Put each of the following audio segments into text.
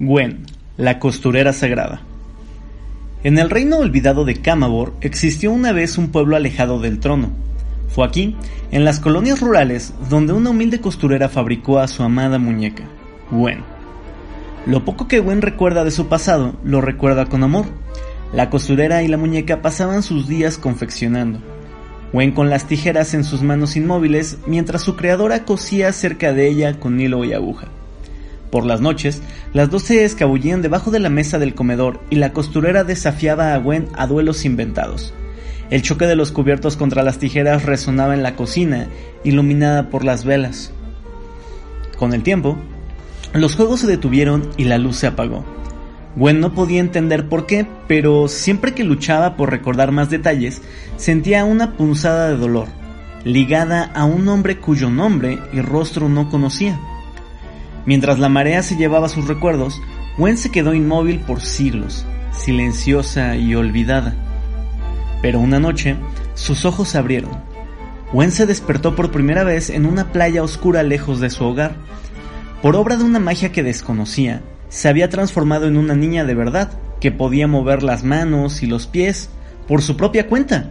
Gwen, la costurera sagrada. En el reino olvidado de Camabor existió una vez un pueblo alejado del trono. Fue aquí, en las colonias rurales, donde una humilde costurera fabricó a su amada muñeca, Gwen. Lo poco que Gwen recuerda de su pasado, lo recuerda con amor. La costurera y la muñeca pasaban sus días confeccionando. Gwen con las tijeras en sus manos inmóviles, mientras su creadora cosía cerca de ella con hilo y aguja. Por las noches, las dos se escabullían debajo de la mesa del comedor y la costurera desafiaba a Gwen a duelos inventados. El choque de los cubiertos contra las tijeras resonaba en la cocina, iluminada por las velas. Con el tiempo, los juegos se detuvieron y la luz se apagó. Gwen no podía entender por qué, pero siempre que luchaba por recordar más detalles, sentía una punzada de dolor, ligada a un hombre cuyo nombre y rostro no conocía. Mientras la marea se llevaba sus recuerdos, Gwen se quedó inmóvil por siglos, silenciosa y olvidada. Pero una noche, sus ojos se abrieron. Gwen se despertó por primera vez en una playa oscura lejos de su hogar. Por obra de una magia que desconocía, se había transformado en una niña de verdad, que podía mover las manos y los pies por su propia cuenta.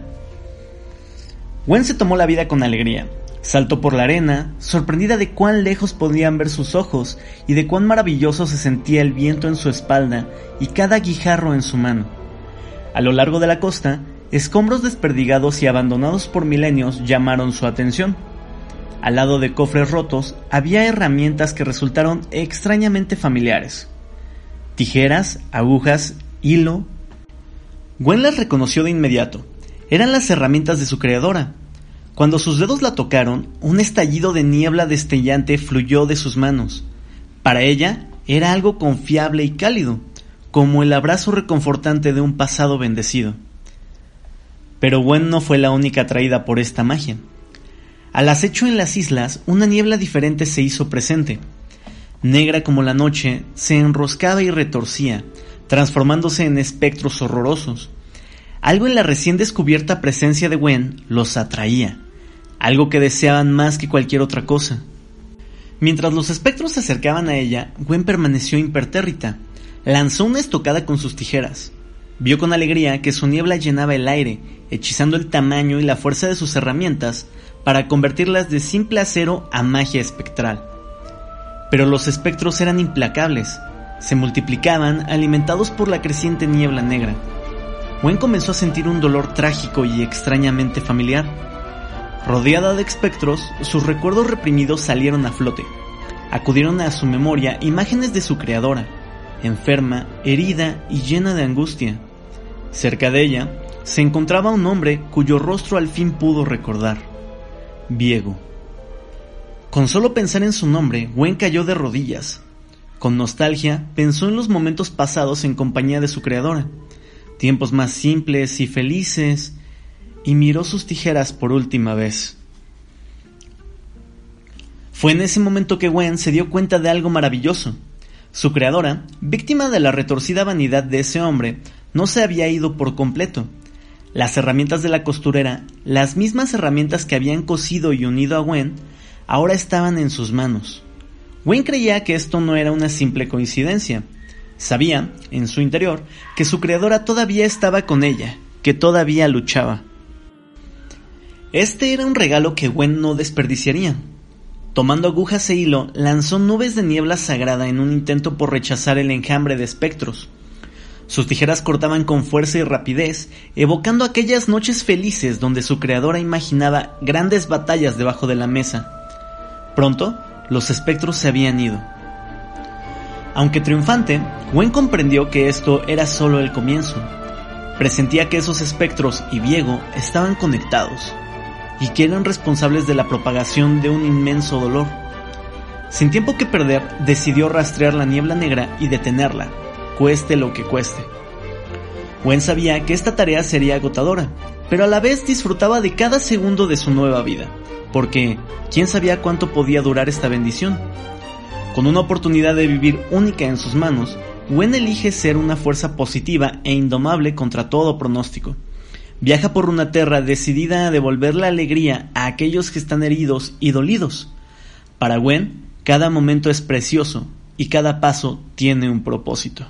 Gwen se tomó la vida con alegría, Saltó por la arena, sorprendida de cuán lejos podían ver sus ojos y de cuán maravilloso se sentía el viento en su espalda y cada guijarro en su mano. A lo largo de la costa, escombros desperdigados y abandonados por milenios llamaron su atención. Al lado de cofres rotos había herramientas que resultaron extrañamente familiares. Tijeras, agujas, hilo. Gwen las reconoció de inmediato. Eran las herramientas de su creadora, cuando sus dedos la tocaron, un estallido de niebla destellante fluyó de sus manos. Para ella era algo confiable y cálido, como el abrazo reconfortante de un pasado bendecido. Pero Gwen no fue la única atraída por esta magia. Al acecho en las islas, una niebla diferente se hizo presente. Negra como la noche, se enroscaba y retorcía, transformándose en espectros horrorosos. Algo en la recién descubierta presencia de Gwen los atraía algo que deseaban más que cualquier otra cosa. Mientras los espectros se acercaban a ella, Gwen permaneció impertérrita. Lanzó una estocada con sus tijeras. Vio con alegría que su niebla llenaba el aire, hechizando el tamaño y la fuerza de sus herramientas para convertirlas de simple acero a magia espectral. Pero los espectros eran implacables, se multiplicaban alimentados por la creciente niebla negra. Gwen comenzó a sentir un dolor trágico y extrañamente familiar. Rodeada de espectros, sus recuerdos reprimidos salieron a flote. Acudieron a su memoria imágenes de su creadora, enferma, herida y llena de angustia. Cerca de ella se encontraba un hombre cuyo rostro al fin pudo recordar. Viego. Con solo pensar en su nombre, Gwen cayó de rodillas. Con nostalgia, pensó en los momentos pasados en compañía de su creadora. Tiempos más simples y felices, y miró sus tijeras por última vez. Fue en ese momento que Gwen se dio cuenta de algo maravilloso. Su creadora, víctima de la retorcida vanidad de ese hombre, no se había ido por completo. Las herramientas de la costurera, las mismas herramientas que habían cosido y unido a Gwen, ahora estaban en sus manos. Gwen creía que esto no era una simple coincidencia. Sabía, en su interior, que su creadora todavía estaba con ella, que todavía luchaba. Este era un regalo que Gwen no desperdiciaría. Tomando agujas e hilo, lanzó nubes de niebla sagrada en un intento por rechazar el enjambre de espectros. Sus tijeras cortaban con fuerza y rapidez, evocando aquellas noches felices donde su creadora imaginaba grandes batallas debajo de la mesa. Pronto, los espectros se habían ido. Aunque triunfante, Gwen comprendió que esto era solo el comienzo. Presentía que esos espectros y Viego estaban conectados y que eran responsables de la propagación de un inmenso dolor. Sin tiempo que perder, decidió rastrear la niebla negra y detenerla, cueste lo que cueste. Gwen sabía que esta tarea sería agotadora, pero a la vez disfrutaba de cada segundo de su nueva vida, porque quién sabía cuánto podía durar esta bendición. Con una oportunidad de vivir única en sus manos, Gwen elige ser una fuerza positiva e indomable contra todo pronóstico. Viaja por una tierra decidida a devolver la alegría a aquellos que están heridos y dolidos. Para Gwen, cada momento es precioso, y cada paso tiene un propósito.